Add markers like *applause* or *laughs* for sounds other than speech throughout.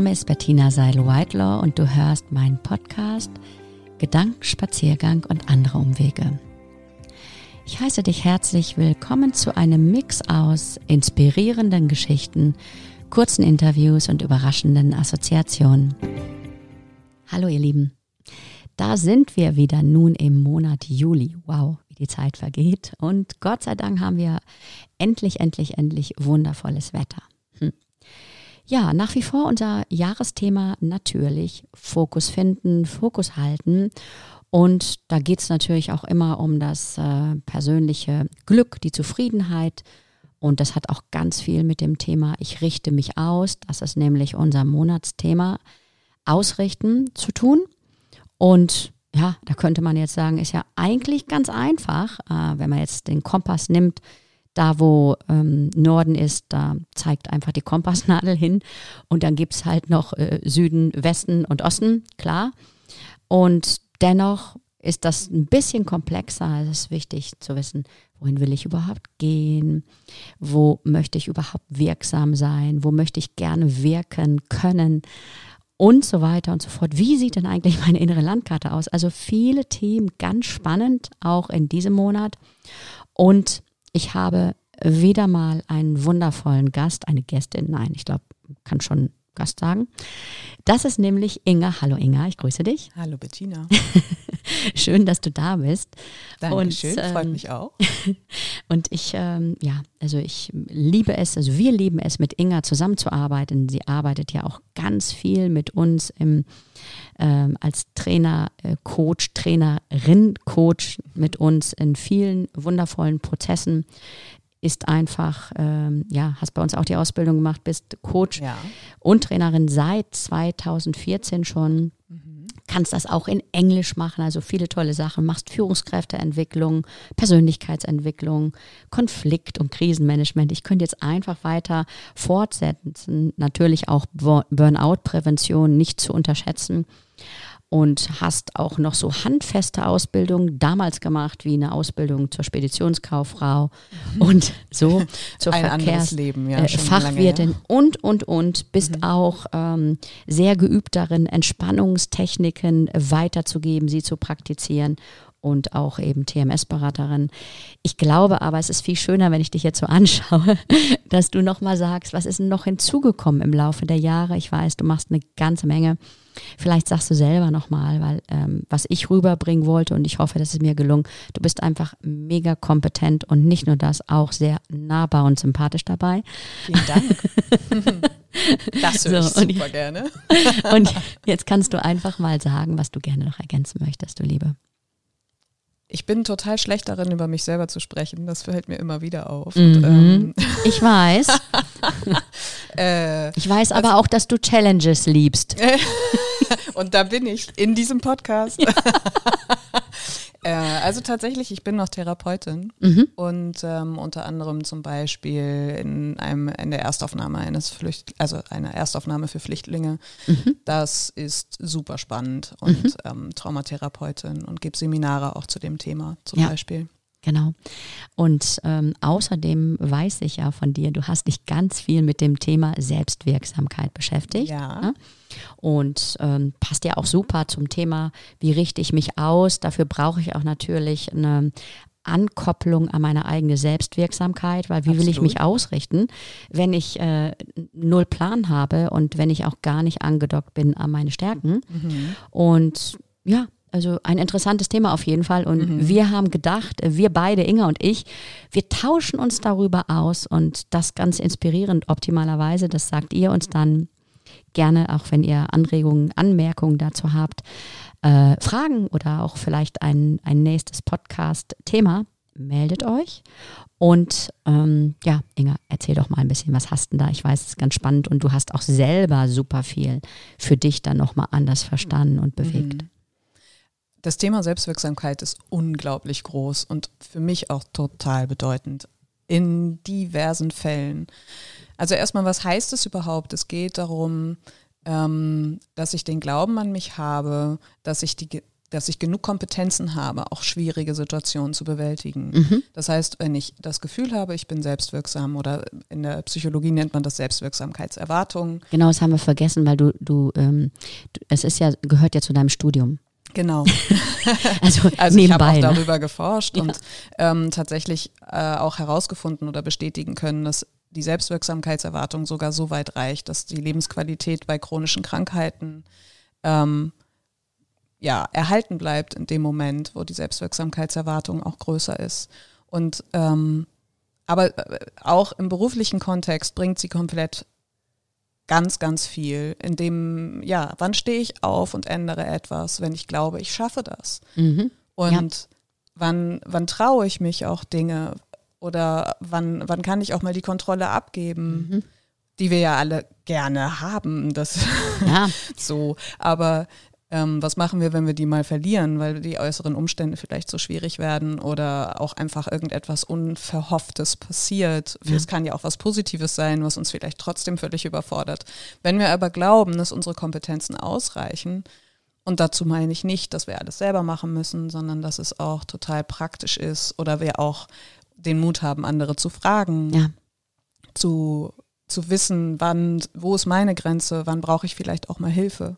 Name ist Bettina Seil-Whitelaw und du hörst meinen Podcast Gedankenspaziergang und andere Umwege. Ich heiße dich herzlich willkommen zu einem Mix aus inspirierenden Geschichten, kurzen Interviews und überraschenden Assoziationen. Hallo ihr Lieben, da sind wir wieder nun im Monat Juli. Wow, wie die Zeit vergeht. Und Gott sei Dank haben wir endlich, endlich, endlich wundervolles Wetter. Ja, nach wie vor unser Jahresthema natürlich Fokus finden, Fokus halten. Und da geht es natürlich auch immer um das äh, persönliche Glück, die Zufriedenheit. Und das hat auch ganz viel mit dem Thema Ich richte mich aus, das ist nämlich unser Monatsthema, Ausrichten zu tun. Und ja, da könnte man jetzt sagen, ist ja eigentlich ganz einfach, äh, wenn man jetzt den Kompass nimmt, da, wo ähm, Norden ist, da zeigt einfach die Kompassnadel hin. Und dann gibt es halt noch äh, Süden, Westen und Osten, klar. Und dennoch ist das ein bisschen komplexer. Es ist wichtig zu wissen, wohin will ich überhaupt gehen? Wo möchte ich überhaupt wirksam sein? Wo möchte ich gerne wirken können? Und so weiter und so fort. Wie sieht denn eigentlich meine innere Landkarte aus? Also viele Themen, ganz spannend, auch in diesem Monat. Und ich habe wieder mal einen wundervollen Gast, eine Gästin, nein, ich glaube, kann schon Gast sagen. Das ist nämlich Inga. Hallo Inga, ich grüße dich. Hallo Bettina. *laughs* Schön, dass du da bist. Dankeschön, und, ähm, freut mich auch. *laughs* Und ich, ähm, ja, also ich liebe es, also wir lieben es, mit Inga zusammenzuarbeiten. Sie arbeitet ja auch ganz viel mit uns im, ähm, als Trainer, äh, Coach, Trainerin, Coach mit uns in vielen wundervollen Prozessen ist einfach, ähm, ja, hast bei uns auch die Ausbildung gemacht, bist Coach ja. und Trainerin seit 2014 schon. Mhm. Kannst das auch in Englisch machen, also viele tolle Sachen. Machst Führungskräfteentwicklung, Persönlichkeitsentwicklung, Konflikt- und Krisenmanagement. Ich könnte jetzt einfach weiter fortsetzen. Natürlich auch Burnout-Prävention nicht zu unterschätzen und hast auch noch so handfeste Ausbildung damals gemacht, wie eine Ausbildung zur Speditionskauffrau mhm. und so *laughs* zur Verkehrsfachwirtin ja, äh, und, und, und, bist mhm. auch ähm, sehr geübt darin, Entspannungstechniken weiterzugeben, sie zu praktizieren und auch eben TMS-Beraterin. Ich glaube aber, es ist viel schöner, wenn ich dich jetzt so anschaue, *laughs* dass du nochmal sagst, was ist denn noch hinzugekommen im Laufe der Jahre? Ich weiß, du machst eine ganze Menge. Vielleicht sagst du selber nochmal, weil ähm, was ich rüberbringen wollte und ich hoffe, das ist mir gelungen, du bist einfach mega kompetent und nicht nur das, auch sehr nahbar und sympathisch dabei. Vielen Dank. *laughs* das höre so, ich super und, gerne. *laughs* und jetzt kannst du einfach mal sagen, was du gerne noch ergänzen möchtest, du Liebe. Ich bin total schlecht darin, über mich selber zu sprechen. Das fällt mir immer wieder auf. Mhm. Und, ähm, ich weiß. *laughs* äh, ich weiß aber also, auch, dass du Challenges liebst. *laughs* Und da bin ich in diesem Podcast. Ja. *laughs* Äh, also tatsächlich, ich bin noch Therapeutin mhm. und ähm, unter anderem zum Beispiel in einem in der Erstaufnahme eines Flücht also einer Erstaufnahme für Flüchtlinge. Mhm. Das ist super spannend und mhm. ähm, Traumatherapeutin und gebe Seminare auch zu dem Thema zum ja. Beispiel. Genau. Und ähm, außerdem weiß ich ja von dir, du hast dich ganz viel mit dem Thema Selbstwirksamkeit beschäftigt. Ja. Ne? Und ähm, passt ja auch super zum Thema, wie richte ich mich aus. Dafür brauche ich auch natürlich eine Ankopplung an meine eigene Selbstwirksamkeit, weil wie Absolut. will ich mich ausrichten, wenn ich äh, null Plan habe und wenn ich auch gar nicht angedockt bin an meine Stärken. Mhm. Und ja, also ein interessantes Thema auf jeden Fall. Und mhm. wir haben gedacht, wir beide, Inga und ich, wir tauschen uns darüber aus und das ganz inspirierend optimalerweise. Das sagt ihr uns dann gerne, auch wenn ihr Anregungen, Anmerkungen dazu habt, äh, Fragen oder auch vielleicht ein, ein nächstes Podcast-Thema, meldet euch. Und ähm, ja, Inga, erzähl doch mal ein bisschen, was hast du da? Ich weiß, es ist ganz spannend und du hast auch selber super viel für dich dann nochmal anders verstanden und bewegt. Mhm das Thema Selbstwirksamkeit ist unglaublich groß und für mich auch total bedeutend in diversen Fällen. Also erstmal, was heißt es überhaupt? Es geht darum, ähm, dass ich den Glauben an mich habe, dass ich die, dass ich genug Kompetenzen habe, auch schwierige Situationen zu bewältigen. Mhm. Das heißt, wenn ich das Gefühl habe, ich bin selbstwirksam oder in der Psychologie nennt man das Selbstwirksamkeitserwartung. Genau, das haben wir vergessen, weil du, du, ähm, es ist ja, gehört ja zu deinem Studium. Genau. *laughs* also, *laughs* also ich habe auch ne? darüber geforscht ja. und ähm, tatsächlich äh, auch herausgefunden oder bestätigen können, dass die Selbstwirksamkeitserwartung sogar so weit reicht, dass die Lebensqualität bei chronischen Krankheiten ähm, ja, erhalten bleibt in dem Moment, wo die Selbstwirksamkeitserwartung auch größer ist. Und ähm, aber äh, auch im beruflichen Kontext bringt sie komplett ganz, ganz viel. In dem, ja, wann stehe ich auf und ändere etwas, wenn ich glaube, ich schaffe das? Mhm. Und ja. wann, wann traue ich mich auch Dinge oder wann, wann kann ich auch mal die Kontrolle abgeben? Mhm. Die wir ja alle gerne haben, das ja. *laughs* so. Aber ähm, was machen wir, wenn wir die mal verlieren, weil die äußeren Umstände vielleicht so schwierig werden oder auch einfach irgendetwas Unverhofftes passiert. Ja. Es kann ja auch was Positives sein, was uns vielleicht trotzdem völlig überfordert. Wenn wir aber glauben, dass unsere Kompetenzen ausreichen, und dazu meine ich nicht, dass wir alles selber machen müssen, sondern dass es auch total praktisch ist oder wir auch den Mut haben, andere zu fragen, ja. zu, zu wissen, wann, wo ist meine Grenze, wann brauche ich vielleicht auch mal Hilfe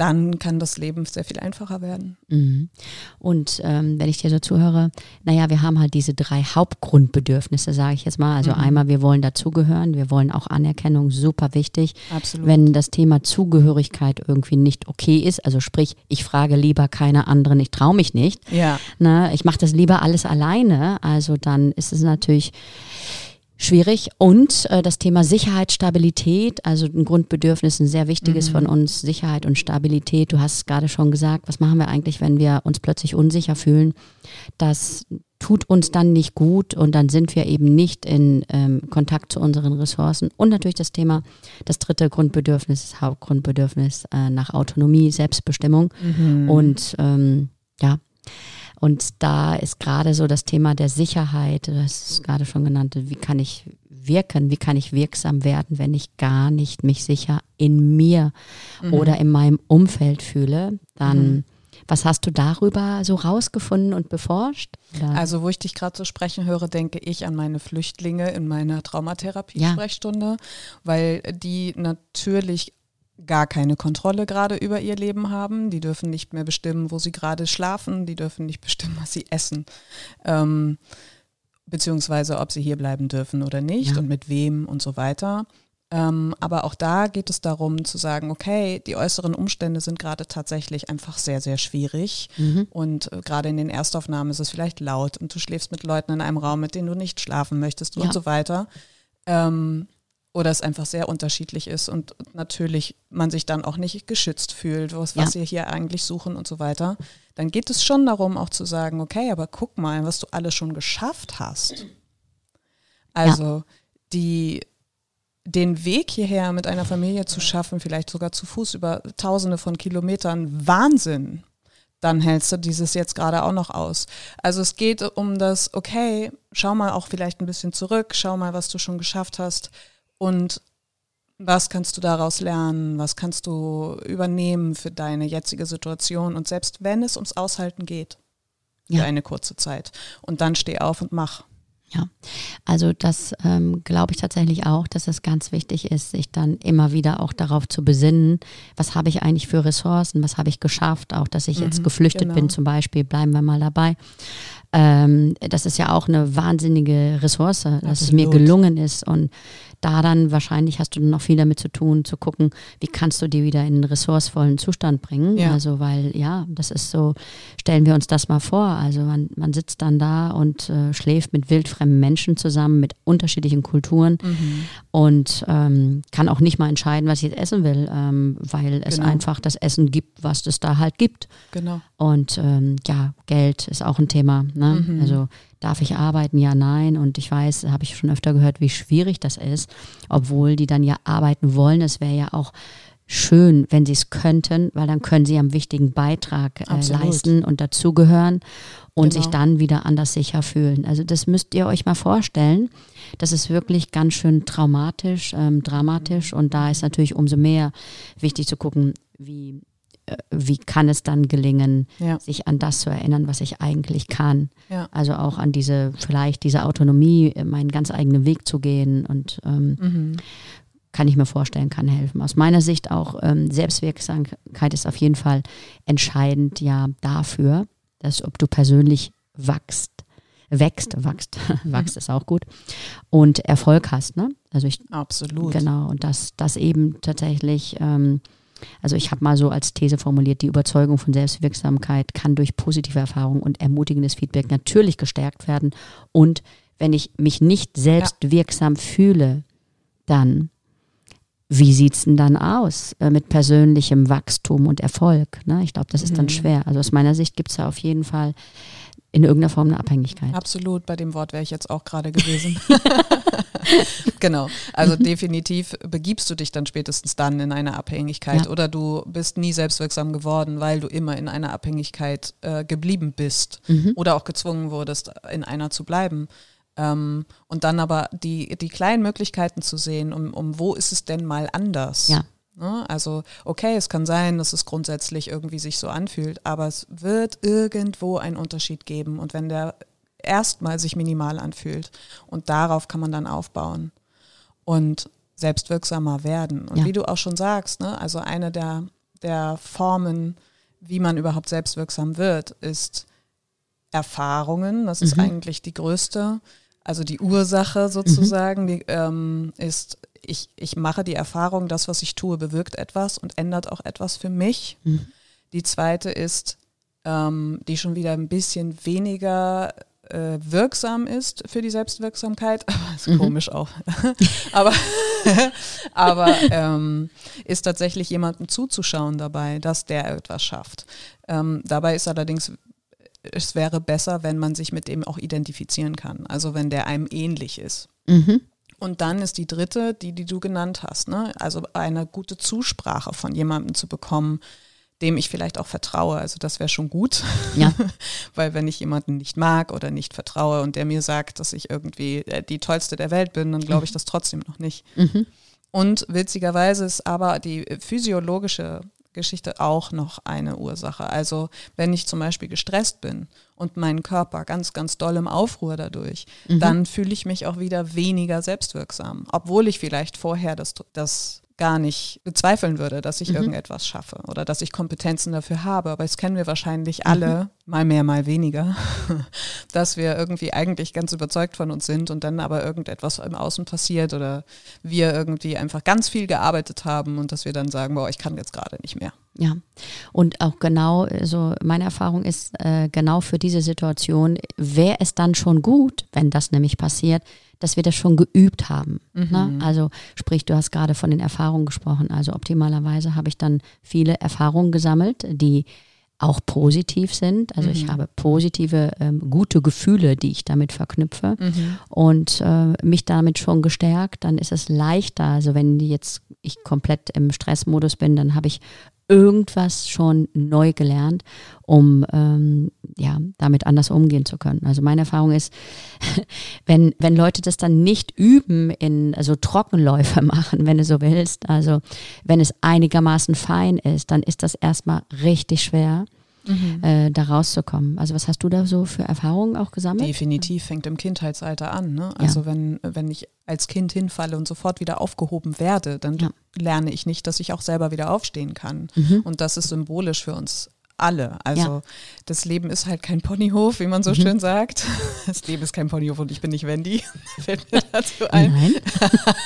dann kann das Leben sehr viel einfacher werden. Mhm. Und ähm, wenn ich dir so zuhöre, naja, wir haben halt diese drei Hauptgrundbedürfnisse, sage ich jetzt mal. Also mhm. einmal, wir wollen dazugehören, wir wollen auch Anerkennung, super wichtig. Absolut. Wenn das Thema Zugehörigkeit irgendwie nicht okay ist, also sprich, ich frage lieber keine anderen, ich traue mich nicht. Ja. Ne, ich mache das lieber alles alleine, also dann ist es natürlich schwierig. Und äh, das Thema Sicherheit, Stabilität, also ein Grundbedürfnis, ein sehr wichtiges mhm. von uns, Sicherheit und Stabilität. Du hast es gerade schon gesagt, was machen wir eigentlich, wenn wir uns plötzlich unsicher fühlen? Das tut uns dann nicht gut und dann sind wir eben nicht in ähm, Kontakt zu unseren Ressourcen. Und natürlich das Thema, das dritte Grundbedürfnis, das Hauptgrundbedürfnis äh, nach Autonomie, Selbstbestimmung. Mhm. Und ähm, ja, und da ist gerade so das Thema der Sicherheit, das ist gerade schon genannt, wie kann ich wirken, wie kann ich wirksam werden, wenn ich gar nicht mich sicher in mir mhm. oder in meinem Umfeld fühle, dann mhm. Was hast du darüber so rausgefunden und beforscht? Oder? Also, wo ich dich gerade so sprechen höre, denke ich an meine Flüchtlinge in meiner Traumatherapie-Sprechstunde, ja. weil die natürlich gar keine Kontrolle gerade über ihr Leben haben. Die dürfen nicht mehr bestimmen, wo sie gerade schlafen. Die dürfen nicht *laughs* bestimmen, was sie essen. Ähm, beziehungsweise ob sie hier bleiben dürfen oder nicht ja. und mit wem und so weiter. Ähm, aber auch da geht es darum zu sagen, okay, die äußeren Umstände sind gerade tatsächlich einfach sehr, sehr schwierig. Mhm. Und äh, gerade in den Erstaufnahmen ist es vielleicht laut und du schläfst mit Leuten in einem Raum, mit denen du nicht schlafen möchtest ja. und so weiter. Ähm, oder es einfach sehr unterschiedlich ist und natürlich man sich dann auch nicht geschützt fühlt, was, was ja. wir hier eigentlich suchen und so weiter, dann geht es schon darum, auch zu sagen, okay, aber guck mal, was du alles schon geschafft hast. Also ja. die, den Weg hierher mit einer Familie zu schaffen, vielleicht sogar zu Fuß über tausende von Kilometern, Wahnsinn. Dann hältst du dieses jetzt gerade auch noch aus. Also es geht um das, okay, schau mal auch vielleicht ein bisschen zurück, schau mal, was du schon geschafft hast und was kannst du daraus lernen? Was kannst du übernehmen für deine jetzige Situation? Und selbst wenn es ums Aushalten geht, für ja. eine kurze Zeit. Und dann steh auf und mach. Ja, also das ähm, glaube ich tatsächlich auch, dass es ganz wichtig ist, sich dann immer wieder auch darauf zu besinnen, was habe ich eigentlich für Ressourcen, was habe ich geschafft, auch dass ich mhm, jetzt geflüchtet genau. bin zum Beispiel, bleiben wir mal dabei. Ähm, das ist ja auch eine wahnsinnige Ressource, dass Absolut. es mir gelungen ist und da dann wahrscheinlich hast du noch viel damit zu tun, zu gucken, wie kannst du die wieder in einen ressourcevollen Zustand bringen. Ja. Also, weil ja, das ist so, stellen wir uns das mal vor. Also man, man sitzt dann da und äh, schläft mit wildfremden Menschen zusammen, mit unterschiedlichen Kulturen mhm. und ähm, kann auch nicht mal entscheiden, was ich jetzt essen will, ähm, weil es genau. einfach das Essen gibt, was es da halt gibt. Genau. Und ähm, ja, Geld ist auch ein Thema. Ne? Mhm. Also darf ich arbeiten? Ja, nein. Und ich weiß, habe ich schon öfter gehört, wie schwierig das ist, obwohl die dann ja arbeiten wollen. Es wäre ja auch schön, wenn sie es könnten, weil dann können sie einen wichtigen Beitrag äh, leisten und dazugehören und genau. sich dann wieder anders sicher fühlen. Also das müsst ihr euch mal vorstellen. Das ist wirklich ganz schön traumatisch, ähm, dramatisch und da ist natürlich umso mehr wichtig zu gucken, wie wie kann es dann gelingen, Ja. sich an das zu erinnern, was ich eigentlich kann. Ja. Also auch an diese, vielleicht diese Autonomie, äh, meinen ganz eigenen Weg zu gehen und ähm, Mhm. kann ich mir vorstellen, kann helfen. Aus meiner Sicht auch ähm, Selbstwirksamkeit ist auf jeden Fall entscheidend ja dafür, dass ob du persönlich wachst, wächst, wachst, *laughs* wachst ist auch gut und Erfolg hast. Ne? Also ich Absolut. Genau, und dass das eben tatsächlich, ähm, also ich habe mal so als These formuliert, die Überzeugung von Selbstwirksamkeit kann durch positive Erfahrungen und ermutigendes Feedback natürlich gestärkt werden. Und wenn ich mich nicht selbst wirksam fühle, dann, wie sieht's denn dann aus äh, mit persönlichem Wachstum und Erfolg? Ne? Ich glaube, das ist dann Mhm. schwer. Also aus meiner Sicht gibt's da auf jeden Fall in irgendeiner Form eine Abhängigkeit. Absolut, bei dem Wort wäre ich jetzt auch gerade gewesen. *laughs* genau. Also Mhm. definitiv begibst du dich dann spätestens dann in eine Abhängigkeit Ja. oder du bist nie selbstwirksam geworden, weil du immer in einer Abhängigkeit äh, geblieben bist Mhm. oder auch gezwungen wurdest, in einer zu bleiben. Ähm, und dann aber die, die kleinen Möglichkeiten zu sehen, um, um wo ist es denn mal anders? Ja. Ne? Also, okay, es kann sein, dass es grundsätzlich irgendwie sich so anfühlt, aber es wird irgendwo einen Unterschied geben. Und wenn der erstmal sich minimal anfühlt und darauf kann man dann aufbauen und selbstwirksamer werden. Und Ja. wie du auch schon sagst, ne, also eine der, der Formen, wie man überhaupt selbstwirksam wird, ist Erfahrungen. Das ist Mhm. eigentlich die größte, also die Ursache sozusagen, die ähm, ist, ich, ich mache die Erfahrung, das, was ich tue, bewirkt etwas und ändert auch etwas für mich. Mhm. Die zweite ist, ähm, die schon wieder ein bisschen weniger äh, wirksam ist für die Selbstwirksamkeit, *laughs* aber ist Mhm. komisch auch. *laughs* aber *laughs* aber ähm, ist tatsächlich jemandem zuzuschauen dabei, dass der etwas schafft. Ähm, dabei ist allerdings, es wäre besser, wenn man sich mit dem auch identifizieren kann, also wenn der einem ähnlich ist. Mhm. Und dann ist die dritte, die, die du genannt hast, ne? also eine gute Zusprache von jemandem zu bekommen, dem ich vielleicht auch vertraue. Also das wäre schon gut, Ja. *laughs* weil wenn ich jemanden nicht mag oder nicht vertraue und der mir sagt, dass ich irgendwie äh, die tollste der Welt bin, dann glaube ich das trotzdem noch nicht. Mhm. Und witzigerweise ist aber die physiologische Geschichte auch noch eine Ursache. Also wenn ich zum Beispiel gestresst bin und mein Körper ganz, ganz doll im Aufruhr dadurch, dann fühle ich mich auch wieder weniger selbstwirksam, obwohl ich vielleicht vorher das, das gar nicht bezweifeln würde, dass ich irgendetwas schaffe oder dass ich Kompetenzen dafür habe. Aber das kennen wir wahrscheinlich alle, mal mehr, mal weniger, *laughs* dass wir irgendwie eigentlich ganz überzeugt von uns sind und dann aber irgendetwas im Außen passiert oder wir irgendwie einfach ganz viel gearbeitet haben und dass wir dann sagen, boah, ich kann jetzt gerade nicht mehr. Ja, und auch genau, so meine Erfahrung ist, äh, genau für diese Situation wäre es dann schon gut, wenn das nämlich passiert, dass wir das schon geübt haben. Ne? Also sprich, du hast gerade von den Erfahrungen gesprochen. Also optimalerweise habe ich dann viele Erfahrungen gesammelt, die auch positiv sind. Also ich habe positive, ähm, gute Gefühle, die ich damit verknüpfe und äh, mich damit schon gestärkt, dann ist es leichter. Also wenn jetzt ich komplett im Stressmodus bin, dann habe ich irgendwas schon neu gelernt, um ähm, ja damit anders umgehen zu können. Also meine Erfahrung ist, *laughs* wenn wenn Leute das dann nicht üben in also Trockenläufe *laughs* machen, wenn du so willst, also wenn es einigermaßen fein ist, dann ist das erstmal richtig schwer. Äh, da rauszukommen. Also was hast du da so für Erfahrungen auch gesammelt? Definitiv fängt im Kindheitsalter an. Ne? Also wenn, wenn ich als Kind hinfalle und sofort wieder aufgehoben werde, dann Ja. lerne ich nicht, dass ich auch selber wieder aufstehen kann. Und das ist symbolisch für uns alle. Also Ja. das Leben ist halt kein Ponyhof, wie man so schön sagt. *laughs* Das Leben ist kein Ponyhof und ich bin nicht Wendy. *laughs* Fällt mir dazu ein. Nein,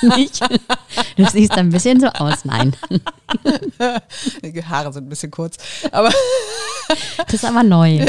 *laughs* nicht. Du siehst ein bisschen so aus. Nein, Die Haare sind ein bisschen kurz. Aber das ist aber neu.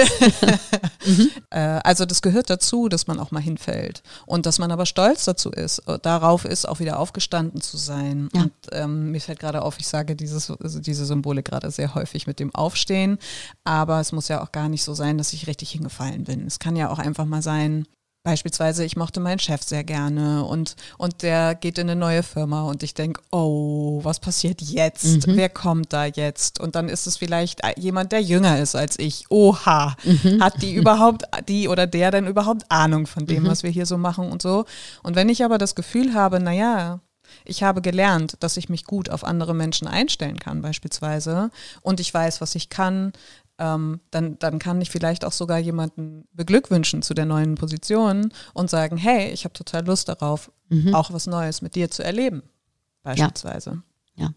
Äh, also das gehört dazu, dass man auch mal hinfällt und dass man aber stolz dazu ist, äh, darauf ist, auch wieder aufgestanden zu sein. Ja. Und ähm, mir fällt gerade auf, ich sage dieses, also diese Symbole gerade sehr häufig mit dem Aufstehen, aber es muss ja auch gar nicht so sein, dass ich richtig hingefallen bin. Es kann ja auch einfach mal sein, Beispielsweise, ich mochte meinen Chef sehr gerne und, und der geht in eine neue Firma und ich denke, oh, was passiert jetzt? Wer kommt da jetzt? Und dann ist es vielleicht jemand, der jünger ist als ich. Oha, hat die überhaupt, die oder der denn überhaupt Ahnung von dem, was wir hier so machen und so? Und wenn ich aber das Gefühl habe, naja, Ich habe gelernt, dass ich mich gut auf andere Menschen einstellen kann, beispielsweise, und ich weiß, was ich kann, ähm, dann, dann kann ich vielleicht auch sogar jemanden beglückwünschen zu der neuen Position und sagen, hey, ich habe total Lust darauf, mhm. auch was Neues mit dir zu erleben, beispielsweise. Ja. Ja.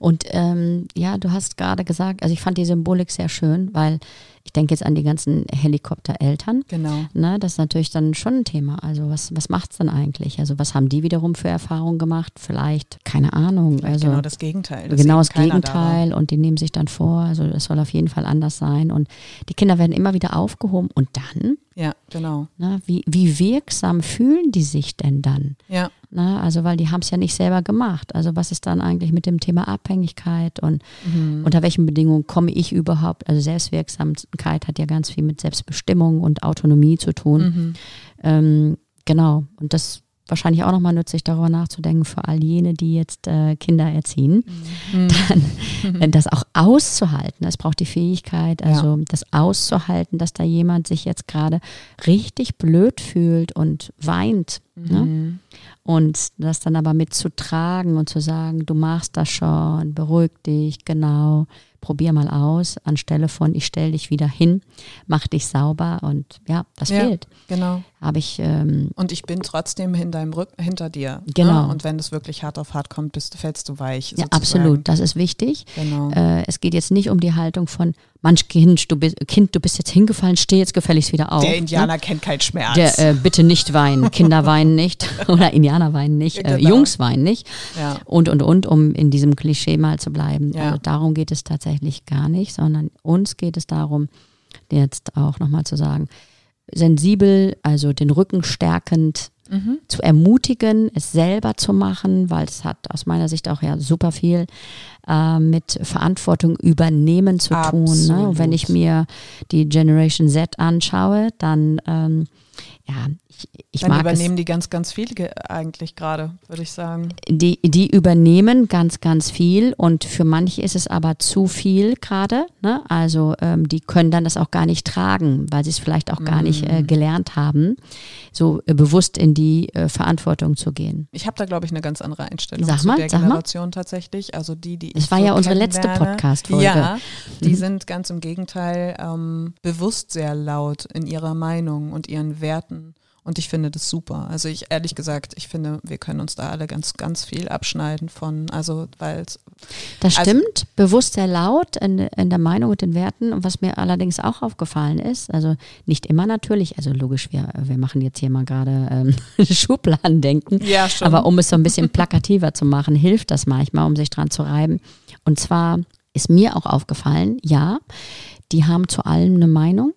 Und ähm, ja, du hast gerade gesagt, also ich fand die Symbolik sehr schön, weil ich denke jetzt an die ganzen Helikoptereltern. Genau. Ne, das ist natürlich dann schon ein Thema. Also was, was macht es dann eigentlich? Also was haben die wiederum für Erfahrungen gemacht? Vielleicht, keine Ahnung. Vielleicht also genau das Gegenteil. Das genau das Gegenteil da und die nehmen sich dann vor, also das soll auf jeden Fall anders sein. Und die Kinder werden immer wieder aufgehoben und dann ja, genau. Na, wie, wie wirksam fühlen die sich denn dann? Ja. Na, also, weil die haben es ja nicht selber gemacht. Also, was ist dann eigentlich mit dem Thema Abhängigkeit und mhm. unter welchen Bedingungen komme ich überhaupt? Also, Selbstwirksamkeit hat ja ganz viel mit Selbstbestimmung und Autonomie zu tun. Mhm. Ähm, genau. Und das wahrscheinlich auch nochmal nützlich, darüber nachzudenken für all jene, die jetzt äh, Kinder erziehen, mhm. dann äh, das auch auszuhalten. Es braucht die Fähigkeit, also ja. das auszuhalten, dass da jemand sich jetzt gerade richtig blöd fühlt und weint. Ne? Mhm. Ne? Und das dann aber mitzutragen und zu sagen, du machst das schon, beruhig dich, genau probier mal aus, anstelle von ich stelle dich wieder hin, mach dich sauber und ja, das ja, fehlt. Genau. Habe ich. Ähm, und ich bin trotzdem in deinem Rücken, hinter dir. Ne? Genau. Ne? Und wenn es wirklich hart auf hart kommt, bist, fällst du weich. Ja, absolut. Das ist wichtig. Genau. Äh, es geht jetzt nicht um die Haltung von, manch Kind, du bist, kind, du bist jetzt hingefallen, steh jetzt gefälligst wieder auf. Der Indianer ne? kennt keinen Schmerz. Der, äh, bitte nicht weinen. *laughs* Kinder weinen nicht *laughs* oder Indianer weinen nicht. Äh, genau. Jungs weinen nicht. Ja. Und, und, und, um in diesem Klischee mal zu bleiben. Ja. Also darum geht es tatsächlich gar nicht, sondern uns geht es darum, jetzt auch nochmal zu sagen, sensibel, also den Rücken stärkend mhm. zu ermutigen, es selber zu machen, weil es hat aus meiner Sicht auch ja super viel äh, mit Verantwortung übernehmen zu Absolut. tun. Ne? Und wenn ich mir die Generation Z anschaue, dann ähm, ja, ich, ich Dann mag übernehmen es, die ganz, ganz viel eigentlich gerade, würde ich sagen. Die, die übernehmen ganz, ganz viel und für manche ist es aber zu viel gerade. Ne? Also ähm, die können dann das auch gar nicht tragen, weil sie es vielleicht auch mm. gar nicht äh, mm. gelernt haben, so äh, bewusst in die äh, Verantwortung zu gehen. Ich habe da, glaube ich, eine ganz andere Einstellung sag zu mal, der sag Generation tatsächlich. Also die, die Das war so ja unsere letzte Podcast-Folge. Ja, die mhm. sind ganz im Gegenteil ähm, bewusst sehr laut in ihrer Meinung und ihren Werten. Und ich finde das super. Also ich ehrlich gesagt, ich finde, wir können uns da alle ganz, ganz viel abschneiden von, also weil Das also stimmt, bewusst sehr laut in, in der Meinung und den Werten. Und was mir allerdings auch aufgefallen ist, also nicht immer natürlich, also logisch, wir, wir machen jetzt hier mal gerade ähm, *laughs* Schubladen denken. Ja, schon. Aber um es so ein bisschen plakativer zu machen, hilft das manchmal, um sich dran zu reiben. Und zwar ist mir auch aufgefallen, ja, die haben zu allem eine Meinung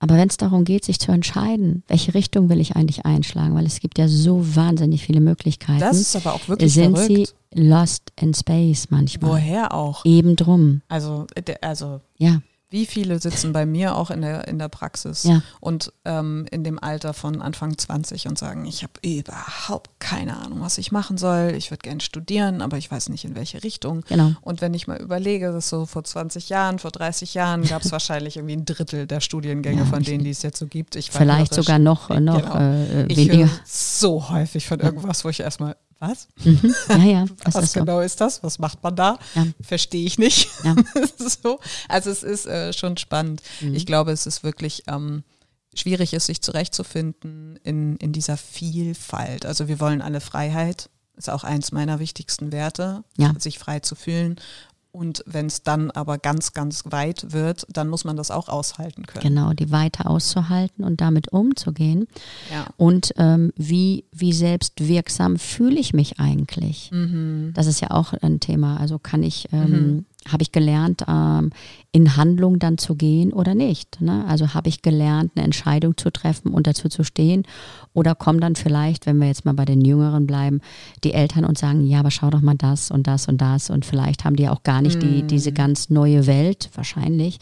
aber wenn es darum geht, sich zu entscheiden, welche Richtung will ich eigentlich einschlagen, weil es gibt ja so wahnsinnig viele Möglichkeiten. Das ist aber auch wirklich sind verrückt. sie lost in space manchmal. Woher auch? Eben drum. Also, also ja. Wie viele sitzen bei mir auch in der, in der Praxis ja. und ähm, in dem Alter von Anfang 20 und sagen, ich habe überhaupt keine Ahnung, was ich machen soll. Ich würde gerne studieren, aber ich weiß nicht, in welche Richtung. Genau. Und wenn ich mal überlege, dass so vor 20 Jahren, vor 30 Jahren gab es *laughs* wahrscheinlich irgendwie ein Drittel der Studiengänge ja, von denen, die es jetzt so gibt. Ich Vielleicht sogar noch, noch genau. äh, weniger. Ich so häufig von irgendwas, wo ich erstmal was? Mhm. Ja, ja. *laughs* Was genau so. ist das? Was macht man da? Ja. Verstehe ich nicht. Ja. *laughs* so. Also es ist äh, schon spannend. Mhm. Ich glaube, es ist wirklich ähm, schwierig, ist sich zurechtzufinden in, in dieser Vielfalt. Also wir wollen alle Freiheit. Ist auch eins meiner wichtigsten Werte, ja. sich frei zu fühlen. Und wenn es dann aber ganz, ganz weit wird, dann muss man das auch aushalten können. Genau, die Weite auszuhalten und damit umzugehen. Ja. Und ähm, wie, wie selbstwirksam fühle ich mich eigentlich? Mhm. Das ist ja auch ein Thema. Also kann ich ähm, mhm habe ich gelernt, ähm, in Handlung dann zu gehen oder nicht. Ne? Also habe ich gelernt, eine Entscheidung zu treffen und dazu zu stehen. Oder kommen dann vielleicht, wenn wir jetzt mal bei den Jüngeren bleiben, die Eltern und sagen, ja, aber schau doch mal das und das und das. Und vielleicht haben die auch gar nicht die, mm. diese ganz neue Welt, wahrscheinlich,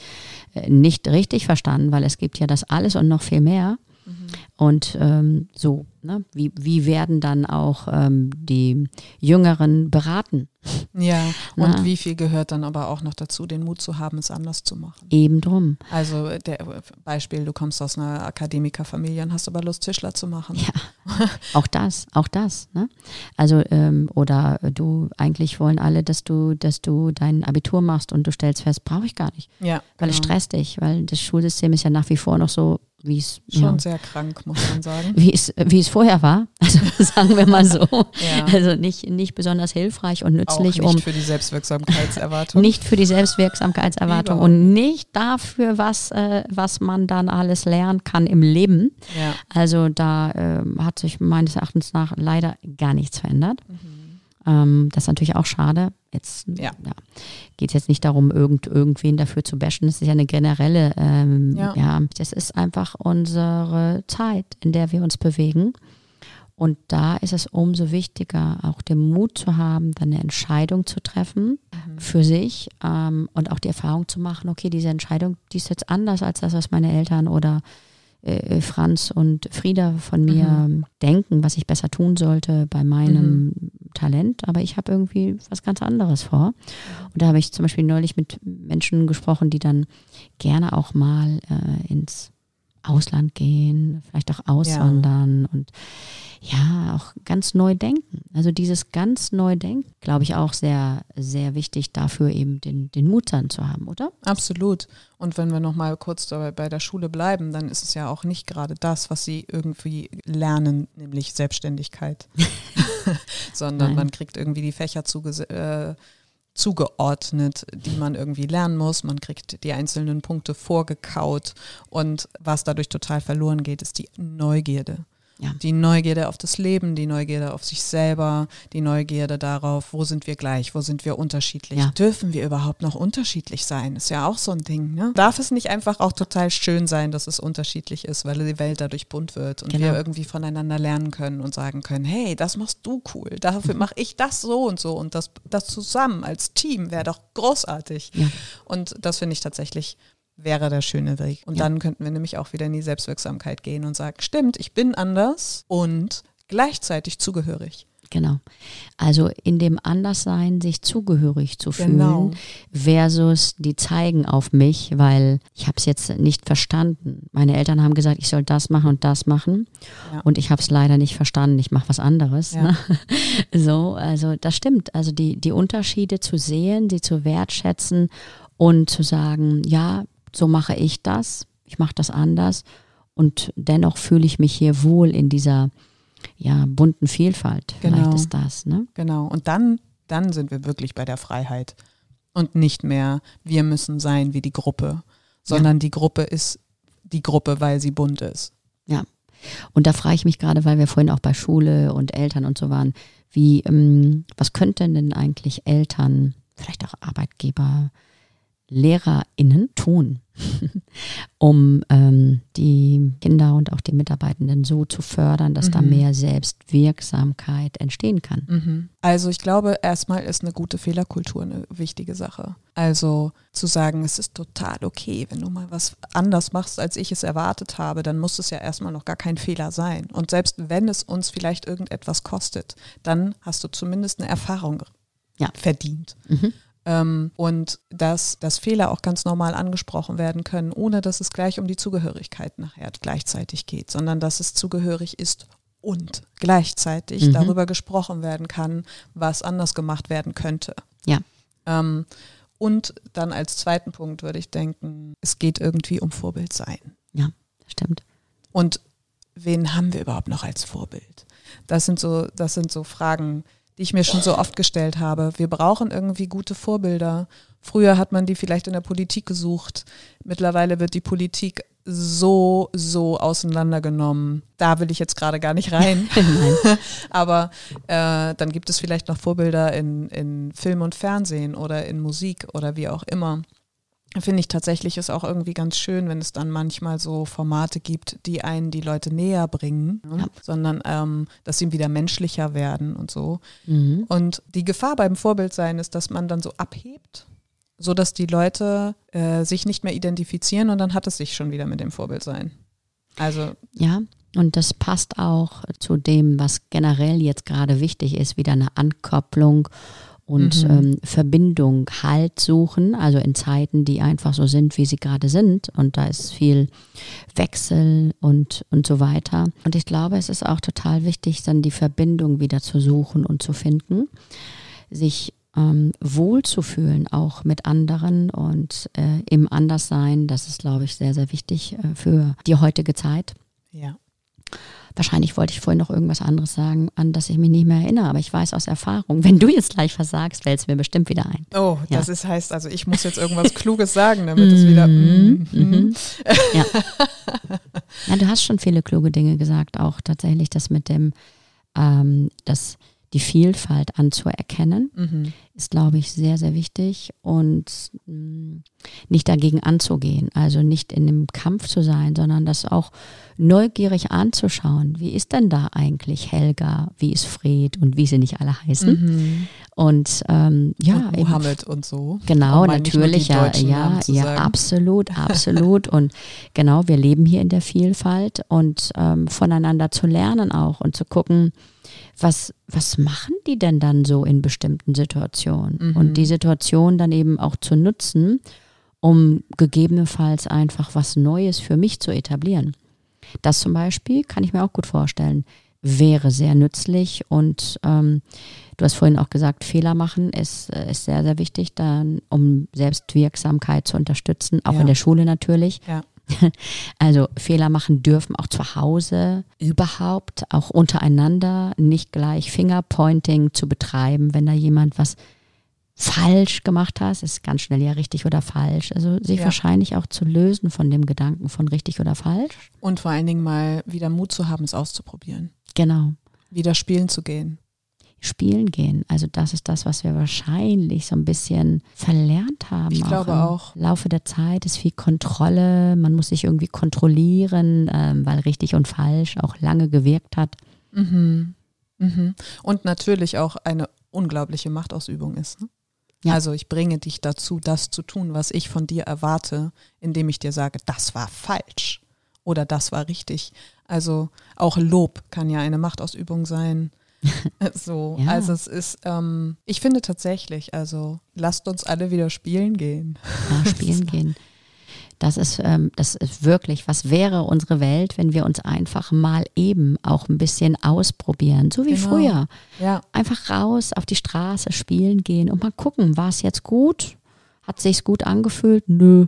äh, nicht richtig verstanden, weil es gibt ja das alles und noch viel mehr. Mhm. Und ähm, so, ne, wie, wie werden dann auch ähm, die Jüngeren beraten? Ja, *laughs* und Na? wie viel gehört dann aber auch noch dazu, den Mut zu haben, es anders zu machen? Eben drum. Also der Beispiel, du kommst aus einer Akademikerfamilie und hast aber Lust, Tischler zu machen. Ja, *laughs* auch das, auch das. Ne? Also ähm, oder du, eigentlich wollen alle, dass du, dass du dein Abitur machst und du stellst fest, brauche ich gar nicht. Ja. Weil genau. es stresst dich, weil das Schulsystem ist ja nach wie vor noch so wie es schon ja, sehr krank, muss man sagen. Wie es, wie es vorher war. *laughs* Also sagen wir mal so. ja. Also nicht, nicht besonders hilfreich und nützlich. Auch nicht um, für die Selbstwirksamkeitserwartung. *laughs* Nicht für die Selbstwirksamkeitserwartung und nicht dafür, was, äh, was man dann alles lernen kann im Leben. Ja. Also da äh, hat sich meines Erachtens nach leider gar nichts verändert. Mhm. Ähm, das ist natürlich auch schade. Jetzt ja. ja geht es jetzt nicht darum, irgend, irgendwen dafür zu bashen. Es ist ja eine generelle, ähm, ja. ja, das ist einfach unsere Zeit, in der wir uns bewegen. Und da ist es umso wichtiger, auch den Mut zu haben, dann eine Entscheidung zu treffen mhm. für sich ähm, und auch die Erfahrung zu machen, okay, diese Entscheidung, die ist jetzt anders als das, was meine Eltern oder äh, Franz und Frieda von mir mhm. denken, was ich besser tun sollte bei meinem mhm. Talent, aber ich habe irgendwie was ganz anderes vor. Und da habe ich zum Beispiel neulich mit Menschen gesprochen, die dann gerne auch mal äh, ins Ausland gehen, vielleicht auch auswandern ja. und ja, auch ganz neu denken. Also dieses ganz neu denken, glaube ich, auch sehr, sehr wichtig dafür eben den, den Mut dann zu haben, oder? Absolut. Und wenn wir nochmal kurz dabei bei der Schule bleiben, dann ist es ja auch nicht gerade das, was sie irgendwie lernen, nämlich Selbstständigkeit, *laughs* *laughs* sondern Nein. man kriegt irgendwie die Fächer zuge äh, zugeordnet, die man irgendwie lernen muss. Man kriegt die einzelnen Punkte vorgekaut und was dadurch total verloren geht, ist die Neugierde. Ja. Die Neugierde auf das Leben, die Neugierde auf sich selber, die Neugierde darauf, wo sind wir gleich, wo sind wir unterschiedlich. Ja. Dürfen wir überhaupt noch unterschiedlich sein? Ist ja auch so ein Ding. Ne? Darf es nicht einfach auch total schön sein, dass es unterschiedlich ist, weil die Welt dadurch bunt wird und genau. wir irgendwie voneinander lernen können und sagen können, hey, das machst du cool, dafür mhm. mache ich das so und so und das, das zusammen als Team wäre doch großartig. Ja. Und das finde ich tatsächlich wäre der schöne Weg. Und ja. dann könnten wir nämlich auch wieder in die Selbstwirksamkeit gehen und sagen, stimmt, ich bin anders und gleichzeitig zugehörig. Genau. Also in dem Anderssein sich zugehörig zu fühlen genau. versus die zeigen auf mich, weil ich habe es jetzt nicht verstanden. Meine Eltern haben gesagt, ich soll das machen und das machen ja. und ich habe es leider nicht verstanden. Ich mache was anderes. Ja. Ne? *laughs* So, also das stimmt. Also die, die Unterschiede zu sehen, sie zu wertschätzen und zu sagen, ja, so mache ich das, ich mache das anders und dennoch fühle ich mich hier wohl in dieser ja, bunten Vielfalt. Genau. Vielleicht ist das, ne? Genau. Und dann, dann sind wir wirklich bei der Freiheit. Und nicht mehr, wir müssen sein wie die Gruppe, sondern ja. die Gruppe ist die Gruppe, weil sie bunt ist. Ja. Und da frage ich mich gerade, weil wir vorhin auch bei Schule und Eltern und so waren, wie, ähm, was könnten denn eigentlich Eltern, vielleicht auch Arbeitgeber, LehrerInnen tun, *laughs* um ähm, die Kinder und auch die Mitarbeitenden so zu fördern, dass mhm. da mehr Selbstwirksamkeit entstehen kann? Mhm. Also ich glaube, erstmal ist eine gute Fehlerkultur eine wichtige Sache. Also zu sagen, es ist total okay, wenn du mal was anders machst, als ich es erwartet habe, dann muss es ja erstmal noch gar kein Fehler sein. Und selbst wenn es uns vielleicht irgendetwas kostet, dann hast du zumindest eine Erfahrung ja. verdient. Mhm. Ähm, und dass, dass Fehler auch ganz normal angesprochen werden können, ohne dass es gleich um die Zugehörigkeit nachher gleichzeitig geht, sondern dass es zugehörig ist und gleichzeitig mhm. darüber gesprochen werden kann, was anders gemacht werden könnte. Ja. Ähm, und dann als zweiten Punkt würde ich denken, es geht irgendwie um Vorbild sein. Ja, stimmt. Und wen haben wir überhaupt noch als Vorbild? Das sind so, das sind so Fragen, die ich mir schon so oft gestellt habe. Wir brauchen irgendwie gute Vorbilder. Früher hat man die vielleicht in der Politik gesucht. Mittlerweile wird die Politik so, so auseinandergenommen. Da will ich jetzt gerade gar nicht rein. *laughs* *laughs* Aber äh, dann gibt es vielleicht noch Vorbilder in, in Film und Fernsehen oder in Musik oder wie auch immer finde ich tatsächlich ist auch irgendwie ganz schön, wenn es dann manchmal so Formate gibt, die einen die Leute näher bringen, ja. sondern ähm, dass sie wieder menschlicher werden und so. Mhm. Und die Gefahr beim Vorbildsein ist, dass man dann so abhebt, so dass die Leute äh, sich nicht mehr identifizieren und dann hat es sich schon wieder mit dem Vorbildsein. Also ja, Und das passt auch zu dem, was generell jetzt gerade wichtig ist, wieder eine Ankopplung und mhm. ähm, Verbindung, Halt suchen, also in Zeiten, die einfach so sind, wie sie gerade sind. Und da ist viel Wechsel und, und so weiter. Und ich glaube, es ist auch total wichtig, dann die Verbindung wieder zu suchen und zu finden, sich ähm, wohlzufühlen, auch mit anderen und äh, im Anderssein. Das ist, glaube ich, sehr, sehr wichtig äh, für die heutige Zeit. Ja. Wahrscheinlich wollte ich vorhin noch irgendwas anderes sagen, an das ich mich nicht mehr erinnere, aber ich weiß aus Erfahrung, wenn du jetzt gleich versagst, fällt es mir bestimmt wieder ein. Oh, ja. das ist, heißt, also ich muss jetzt irgendwas Kluges sagen, damit es wieder. Mm, mm, mm. Ja. *laughs* ja, du hast schon viele kluge Dinge gesagt, auch tatsächlich das mit dem, ähm, das die Vielfalt anzuerkennen, mhm. ist, glaube ich, sehr, sehr wichtig und mh, mm, nicht dagegen anzugehen, also nicht in dem Kampf zu sein, sondern das auch neugierig anzuschauen. Wie ist denn da eigentlich Helga, wie ist Fred und wie sie nicht alle heißen? Mhm. Und ähm, ja, und Mohammed eben, und so. Genau, natürlich, ja, ja, ja, absolut, *laughs* absolut. und genau, wir leben hier in der Vielfalt und ähm, voneinander zu lernen auch und zu gucken, was, was machen die denn dann so in bestimmten Situationen? Mhm. Und die Situation dann eben auch zu nutzen, um gegebenenfalls einfach was Neues für mich zu etablieren. Das zum Beispiel kann ich mir auch gut vorstellen, wäre sehr nützlich und ähm, du hast vorhin auch gesagt, Fehler machen ist, äh, ist sehr, sehr wichtig, dann, um Selbstwirksamkeit zu unterstützen, auch ja. in der Schule natürlich. Ja. *laughs* Also Fehler machen dürfen auch zu Hause überhaupt, auch untereinander, nicht gleich Fingerpointing zu betreiben, wenn da jemand was falsch gemacht hat, ist ganz schnell ja richtig oder falsch. Also sich ja. wahrscheinlich auch zu lösen von dem Gedanken von richtig oder falsch. Und vor allen Dingen mal wieder Mut zu haben, es auszuprobieren. Genau. Wieder spielen zu gehen spielen gehen. Also das ist das, was wir wahrscheinlich so ein bisschen verlernt haben. Ich glaube auch. Im Laufe der Zeit ist viel Kontrolle, man muss sich irgendwie kontrollieren, ähm, weil richtig und falsch auch lange gewirkt hat. Mhm. Mhm. Und natürlich auch eine unglaubliche Machtausübung ist. Ne? Ja. Also ich bringe dich dazu, das zu tun, was ich von dir erwarte, indem ich dir sage, das war falsch oder das war richtig. Also auch Lob kann ja eine Machtausübung sein. *laughs* so, ja. also es ist, ähm, ich finde tatsächlich, also lasst uns alle wieder spielen gehen. Ja, *laughs* spielen gehen. Das ist, ähm, das ist wirklich, was wäre unsere Welt, wenn wir uns einfach mal eben auch ein bisschen ausprobieren, so wie genau. früher. Ja. Einfach raus auf die Straße spielen gehen und mal gucken, war es jetzt gut? Hat sich's gut angefühlt? Nö.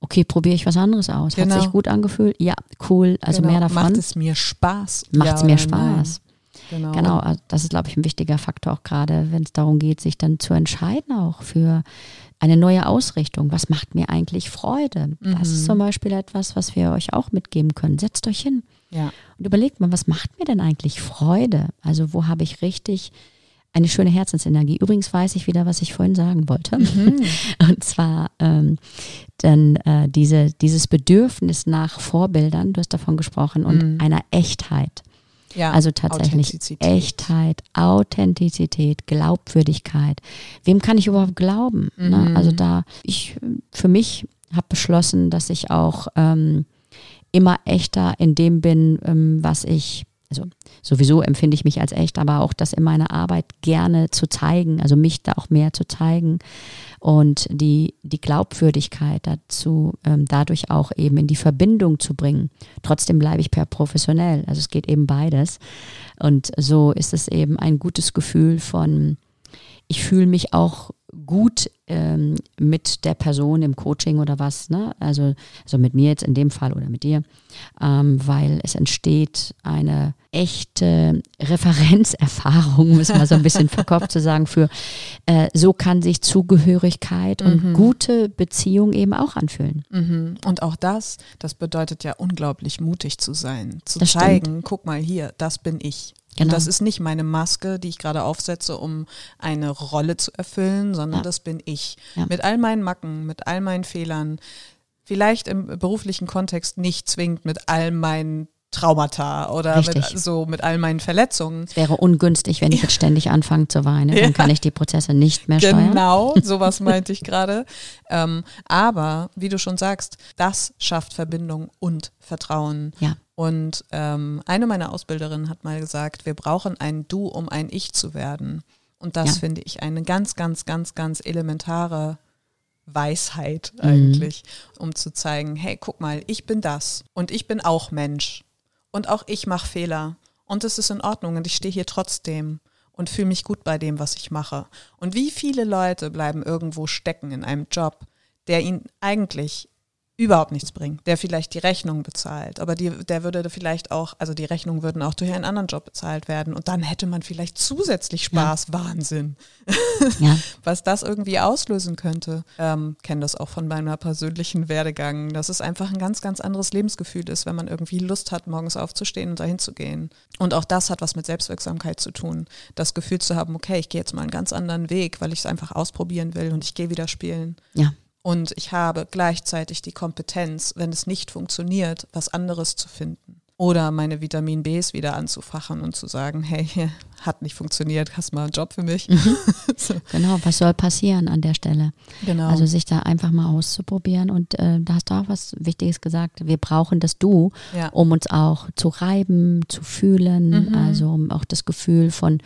Okay, probiere ich was anderes aus. Genau. Hat sich gut angefühlt? Ja, cool. Also genau. mehr davon. Macht es mir Spaß? Macht es ja mir Spaß? Nein. Genau. genau, also das ist, glaube ich, ein wichtiger Faktor, auch gerade wenn es darum geht, sich dann zu entscheiden, auch für eine neue Ausrichtung. Was macht mir eigentlich Freude? Mhm. Das ist mhm. zum Beispiel etwas, was wir euch auch mitgeben können. Setzt euch hin ja. und überlegt mal, was macht mir denn eigentlich Freude? Also wo habe ich richtig eine schöne Herzensenergie. Übrigens weiß ich wieder, was ich vorhin sagen wollte. Mhm. *laughs* Und zwar ähm, dann äh, diese, dieses Bedürfnis nach Vorbildern, du hast davon gesprochen, und mhm. einer Echtheit. Ja, also tatsächlich Echtheit, Authentizität, Glaubwürdigkeit. Wem kann ich überhaupt glauben? Ne? Mhm. Ne? Also da, ich für mich habe beschlossen, dass ich auch ähm, immer echter in dem bin, ähm, was ich also sowieso empfinde ich mich als echt, aber auch das in meiner Arbeit gerne zu zeigen, also mich da auch mehr zu zeigen und die, die Glaubwürdigkeit dazu ähm, dadurch auch eben in die Verbindung zu bringen. Trotzdem bleibe ich per professionell, also es geht eben beides. Und so ist es eben ein gutes Gefühl von, ich fühle mich auch gut ähm, mit der Person im Coaching oder was, ne? also, also mit mir jetzt in dem Fall oder mit dir, ähm, weil es entsteht eine echte Referenzerfahrung, müssen wir so ein bisschen *laughs* verkopft zu sagen, für äh, so kann sich Zugehörigkeit und mhm. gute Beziehung eben auch anfühlen. Mhm. Und auch das, das bedeutet ja unglaublich mutig zu sein, zu das zeigen, stimmt. guck mal hier, das bin ich. Genau. Und das ist nicht meine Maske, die ich gerade aufsetze, um eine Rolle zu erfüllen, sondern ja. das bin ich. Ja. Mit all meinen Macken, mit all meinen Fehlern, vielleicht im beruflichen Kontext nicht zwingend mit all meinen Traumata oder mit, so mit all meinen Verletzungen. Es wäre ungünstig, wenn ich jetzt ständig anfange zu weinen. Dann kann ich die Prozesse nicht mehr steuern. Genau, *laughs* sowas meinte ich gerade. Ähm, aber wie du schon sagst, das schafft Verbindung und Vertrauen. Ja. Und ähm, eine meiner Ausbilderinnen hat mal gesagt, wir brauchen ein Du, um ein Ich zu werden. Und das ja. finde ich eine ganz, ganz, ganz, ganz elementare Weisheit mhm. eigentlich, mhm. um zu zeigen, hey, guck mal, ich bin das und ich bin auch Mensch und auch ich mache Fehler und es ist in Ordnung und ich stehe hier trotzdem und fühle mich gut bei dem, was ich mache. Und wie viele Leute bleiben irgendwo stecken in einem Job, der ihnen eigentlich überhaupt nichts bringt, der vielleicht die Rechnung bezahlt, aber die, der würde vielleicht auch, also die Rechnungen würden auch durch einen anderen Job bezahlt werden und dann hätte man vielleicht zusätzlich Spaß, ja. Wahnsinn, ja. *laughs* was das irgendwie auslösen könnte. Ähm, kenne das auch von meiner persönlichen Werdegang, dass es einfach ein ganz, ganz anderes Lebensgefühl ist, wenn man irgendwie Lust hat, morgens aufzustehen und dahin zu gehen. Und auch das hat was mit Selbstwirksamkeit zu tun, das Gefühl zu haben, okay, ich gehe jetzt mal einen ganz anderen Weg, weil ich es einfach ausprobieren will und ich gehe wieder spielen. Ja. Und ich habe gleichzeitig die Kompetenz, wenn es nicht funktioniert, was anderes zu finden. Oder meine Vitamin Bs wieder anzufachen und zu sagen, hey, hat nicht funktioniert, hast mal einen Job für mich. Mhm. *laughs* so. Genau, was soll passieren an der Stelle? Genau. Also sich da einfach mal auszuprobieren. Und äh, da hast du auch was Wichtiges gesagt. Wir brauchen das Du, ja. um uns auch zu reiben, zu fühlen, mhm. also um auch das Gefühl von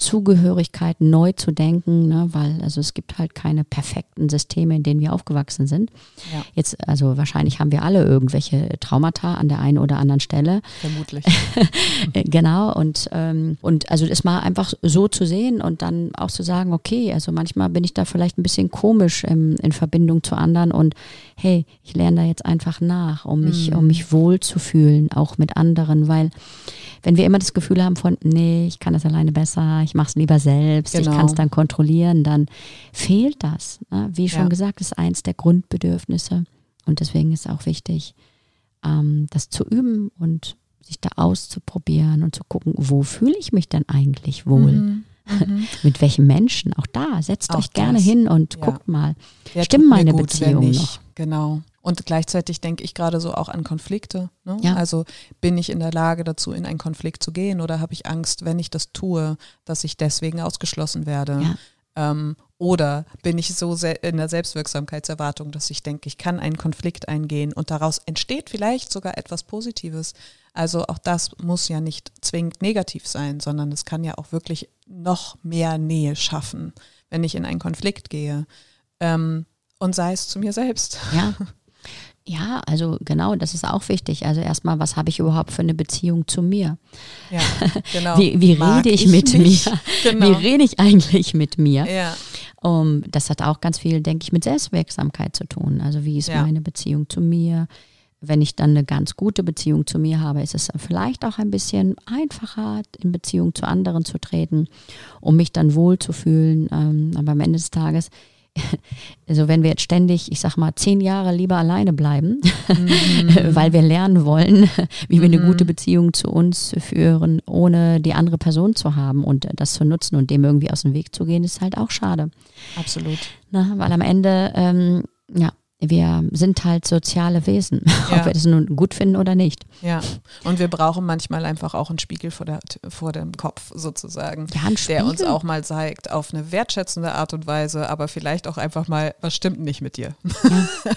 Zugehörigkeit neu zu denken, ne? weil also es gibt halt keine perfekten Systeme, in denen wir aufgewachsen sind. Ja. Jetzt, also wahrscheinlich haben wir alle irgendwelche Traumata an der einen oder anderen Stelle. Vermutlich. *laughs* genau, und, ähm, und also es mal einfach so zu sehen und dann auch zu sagen, okay, also manchmal bin ich da vielleicht ein bisschen komisch ähm, in Verbindung zu anderen und hey, ich lerne da jetzt einfach nach, um mich, mhm. um mich wohl zu fühlen, auch mit anderen, weil wenn wir immer das Gefühl haben von, nee, ich kann das alleine besser, ich mache es lieber selbst, genau. ich kann es dann kontrollieren, dann fehlt das. Ne? Wie schon ja. gesagt, ist eins der Grundbedürfnisse. Und deswegen ist es auch wichtig, ähm, das zu üben und sich da auszuprobieren und zu gucken, wo fühle ich mich denn eigentlich wohl? Mhm. Mhm. *laughs* Mit welchen Menschen? Auch da, setzt auch euch gerne das. hin und ja. guckt mal, wer stimmen meine gut, Beziehungen noch? Genau. Und gleichzeitig denke ich gerade so auch an Konflikte. Ne? Ja. Also bin ich in der Lage dazu, in einen Konflikt zu gehen oder habe ich Angst, wenn ich das tue, dass ich deswegen ausgeschlossen werde? Ja. Ähm, oder bin ich so in der Selbstwirksamkeitserwartung, dass ich denke, ich kann einen Konflikt eingehen und daraus entsteht vielleicht sogar etwas Positives. Also auch das muss ja nicht zwingend negativ sein, sondern es kann ja auch wirklich noch mehr Nähe schaffen, wenn ich in einen Konflikt gehe. Ähm, und sei es zu mir selbst. *laughs* Ja. Ja, also genau, das ist auch wichtig. Also erstmal, was habe ich überhaupt für eine Beziehung zu mir? Ja, *laughs* genau. Wie, wie rede ich, ich mit mich? mir? *laughs* Genau. Wie rede ich eigentlich mit mir? Ja. Um, das hat auch ganz viel, denke ich, mit Selbstwirksamkeit zu tun. Also wie ist ja. meine Beziehung zu mir? Wenn ich dann eine ganz gute Beziehung zu mir habe, ist es vielleicht auch ein bisschen einfacher, in Beziehung zu anderen zu treten, um mich dann wohlzufühlen. Ähm, aber am Ende des Tages *laughs* also wenn wir jetzt ständig, ich sag mal, zehn Jahre lieber alleine bleiben, mhm. *laughs* weil wir lernen wollen, wie wir eine mhm. gute Beziehung zu uns führen, ohne die andere Person zu haben und das zu nutzen und dem irgendwie aus dem Weg zu gehen, ist halt auch schade. Absolut. Na, weil am Ende, ähm, ja, wir sind halt soziale Wesen, *laughs* ja. ob wir das nun gut finden oder nicht. Ja, und wir brauchen manchmal einfach auch einen Spiegel vor, der, vor dem Kopf sozusagen, ja, der uns auch mal zeigt, auf eine wertschätzende Art und Weise, aber vielleicht auch einfach mal, was stimmt nicht mit dir? Ja. *laughs*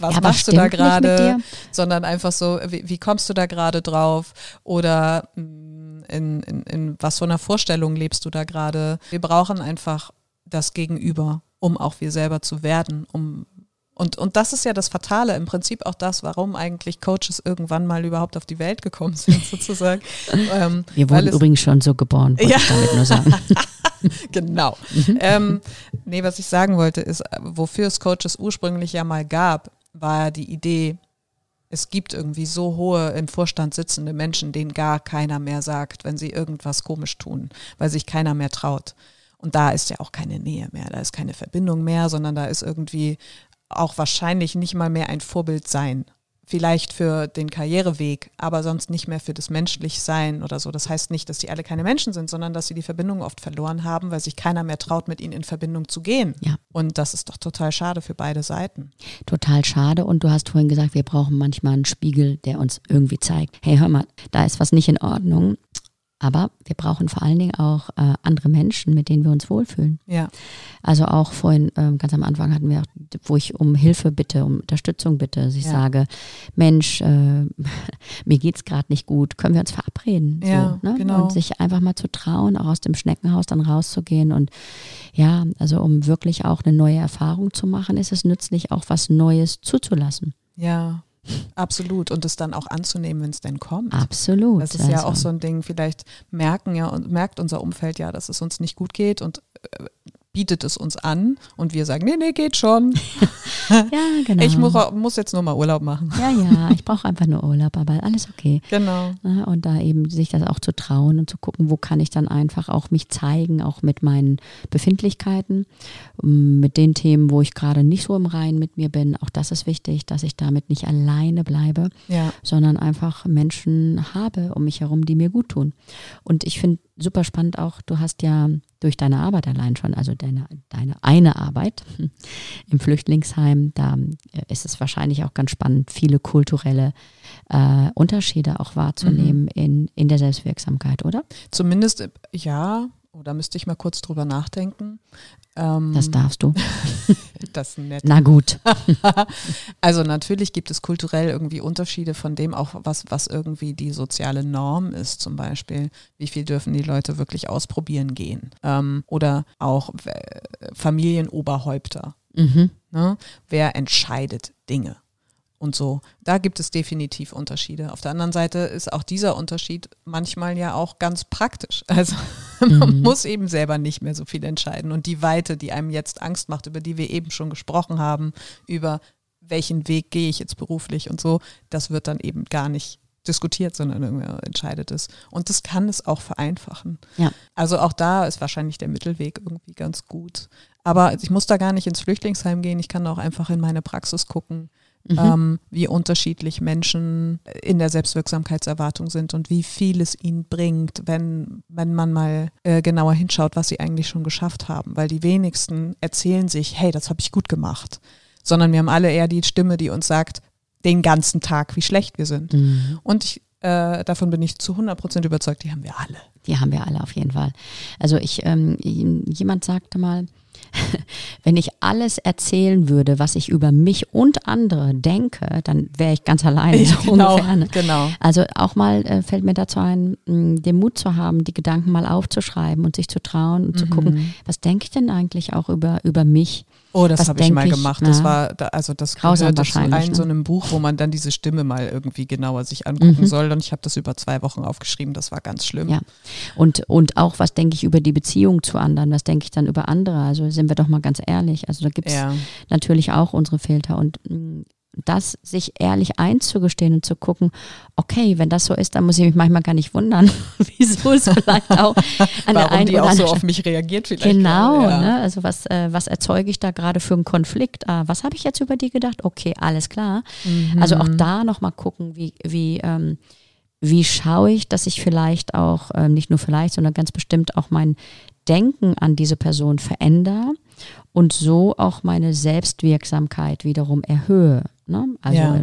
was ja, machst was du da gerade? Sondern einfach so, wie, wie, kommst du da gerade drauf? Oder mm, in, in, in was für einer Vorstellung lebst du da gerade? Wir brauchen einfach das Gegenüber, um auch wir selber zu werden, um und, und das ist ja das Fatale, im Prinzip auch das, warum eigentlich Coaches irgendwann mal überhaupt auf die Welt gekommen *laughs* sind, sozusagen. ähm, Wir wurden übrigens schon so geboren, wollte ja. ich damit nur sagen. *laughs* genau. Mhm. ähm, nee, was ich sagen wollte, ist, wofür es Coaches ursprünglich ja mal gab, war die Idee, es gibt irgendwie so hohe im Vorstand sitzende Menschen, denen gar keiner mehr sagt, wenn sie irgendwas komisch tun, weil sich keiner mehr traut. Und da ist ja auch keine Nähe mehr, da ist keine Verbindung mehr, sondern da ist irgendwie auch wahrscheinlich nicht mal mehr ein Vorbild sein, vielleicht für den Karriereweg, aber sonst nicht mehr für das Menschlichsein oder so. Das heißt nicht, dass die alle keine Menschen sind, sondern dass sie die Verbindung oft verloren haben, weil sich keiner mehr traut, mit ihnen in Verbindung zu gehen. Ja. Und das ist doch total schade für beide Seiten. Total schade. Und du hast vorhin gesagt, wir brauchen manchmal einen Spiegel, der uns irgendwie zeigt, hey, hör mal, da ist was nicht in Ordnung. Aber wir brauchen vor allen Dingen auch äh, andere Menschen, mit denen wir uns wohlfühlen. Ja. Also auch vorhin, ähm, ganz am Anfang hatten wir auch, wo ich um Hilfe bitte, um Unterstützung bitte. Also ich Ja. sage, Mensch, äh, *laughs* mir geht's gerade nicht gut, können wir uns verabreden? Ja, so, ne? genau. Und sich einfach mal zu trauen, auch aus dem Schneckenhaus dann rauszugehen. Und ja, also um wirklich auch eine neue Erfahrung zu machen, ist es nützlich, auch was Neues zuzulassen. Ja, absolut. Und es dann auch anzunehmen, wenn es denn kommt. Absolut. Das ist ja Also, auch so ein Ding, vielleicht merken ja und merkt unser Umfeld ja, dass es uns nicht gut geht und äh, bietet es uns an und wir sagen, nee, nee, geht schon. *laughs* Ja, genau. Ich muss, muss jetzt nur mal Urlaub machen. Ja, ja, ich brauche einfach nur Urlaub, aber alles okay. Genau. Und da eben sich das auch zu trauen und zu gucken, wo kann ich dann einfach auch mich zeigen, auch mit meinen Befindlichkeiten, m, mit den Themen, wo ich gerade nicht so im Reinen mit mir bin. Auch das ist wichtig, dass ich damit nicht alleine bleibe, Ja. sondern einfach Menschen habe um mich herum, die mir gut tun. Und ich finde super spannend auch, du hast ja durch deine Arbeit allein schon, also deine, deine eine Arbeit *laughs* im Flüchtlingsheim, da äh, ist es wahrscheinlich auch ganz spannend, viele kulturelle äh, Unterschiede auch wahrzunehmen in, in der Selbstwirksamkeit, oder? Zumindest, äh, ja, oder müsste ich mal kurz drüber nachdenken. Ähm, Das darfst du. *laughs* das ist nett. Na gut. *laughs* Also natürlich gibt es kulturell irgendwie Unterschiede von dem auch, was, was irgendwie die soziale Norm ist zum Beispiel. Wie viel dürfen die Leute wirklich ausprobieren gehen? Ähm, oder auch äh, Familienoberhäupter. Mhm. Ne? Wer entscheidet Dinge? Und so, da gibt es definitiv Unterschiede. Auf der anderen Seite ist auch dieser Unterschied manchmal ja auch ganz praktisch. *laughs* Also man muss eben selber nicht mehr so viel entscheiden. Und die Weite, die einem jetzt Angst macht, über die wir eben schon gesprochen haben, über welchen Weg gehe ich jetzt beruflich und so, das wird dann eben gar nicht diskutiert, sondern irgendwer entscheidet es. Und das kann es auch vereinfachen. Ja. Also auch da ist wahrscheinlich der Mittelweg irgendwie ganz gut. Aber ich muss da gar nicht ins Flüchtlingsheim gehen. Ich kann auch einfach in meine Praxis gucken, Mhm. ähm, wie unterschiedlich Menschen in der Selbstwirksamkeitserwartung sind und wie viel es ihnen bringt, wenn, wenn man mal äh, genauer hinschaut, was sie eigentlich schon geschafft haben. Weil die wenigsten erzählen sich, hey, das habe ich gut gemacht. Sondern wir haben alle eher die Stimme, die uns sagt, den ganzen Tag, wie schlecht wir sind. Mhm. Und ich, äh, davon bin ich zu 100 Prozent überzeugt, die haben wir alle. Die haben wir alle auf jeden Fall. Also ich, ähm, jemand sagte mal, *laughs* wenn ich alles erzählen würde, was ich über mich und andere denke, dann wäre ich ganz alleine. so ungefähr, ne? genau. Also auch mal äh, fällt mir dazu ein, mh, den Mut zu haben, die Gedanken mal aufzuschreiben und sich zu trauen und zu gucken, was denke ich denn eigentlich auch über, über mich? Oh, das habe ich mal ich? gemacht. Das Ja. war, da, also das Grausam zu wahrscheinlich, einem ne? so einem Buch, wo man dann diese Stimme mal irgendwie genauer sich angucken Mhm. soll. Und ich habe das über zwei Wochen aufgeschrieben. Das war ganz schlimm. Ja. Und, und auch, was denke ich über die Beziehung zu anderen? Was denke ich dann über andere? Also sind wir doch mal ganz ehrlich. Also da gibt es Ja. natürlich auch unsere Filter und mh, das sich ehrlich einzugestehen und zu gucken, okay, wenn das so ist, dann muss ich mich manchmal gar nicht wundern, *laughs* wieso es vielleicht auch an der *laughs* Warum einen die oder auch so auf mich reagiert vielleicht. Genau, ja. ne? also was, äh, was erzeuge ich da gerade für einen Konflikt? Ah, was habe ich jetzt über die gedacht? Okay, alles klar. Also Mhm. auch da nochmal gucken, wie, wie, ähm, wie schaue ich, dass ich vielleicht auch, ähm, nicht nur vielleicht, sondern ganz bestimmt auch mein Denken an diese Person verändere und so auch meine Selbstwirksamkeit wiederum erhöhe. Ne? Also, Ja.